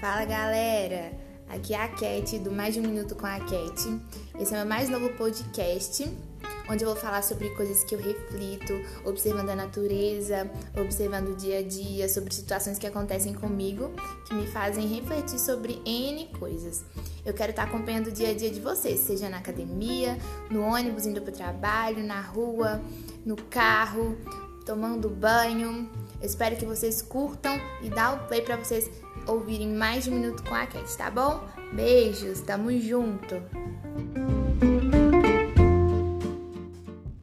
Fala galera, aqui é a Cat do Mais de um Minuto com a Cat. Esse é meu mais novo podcast, onde eu vou falar sobre coisas que eu reflito, observando a natureza, observando o dia a dia, sobre situações que acontecem comigo, que me fazem refletir sobre N coisas. Eu quero estar acompanhando o dia a dia de vocês, seja na academia, no ônibus indo para o trabalho, na rua, no carro, tomando banho. Eu espero que vocês curtam e dá o play para vocês ouvirem mais um minuto com a Cat, tá bom? Beijos, tamo junto!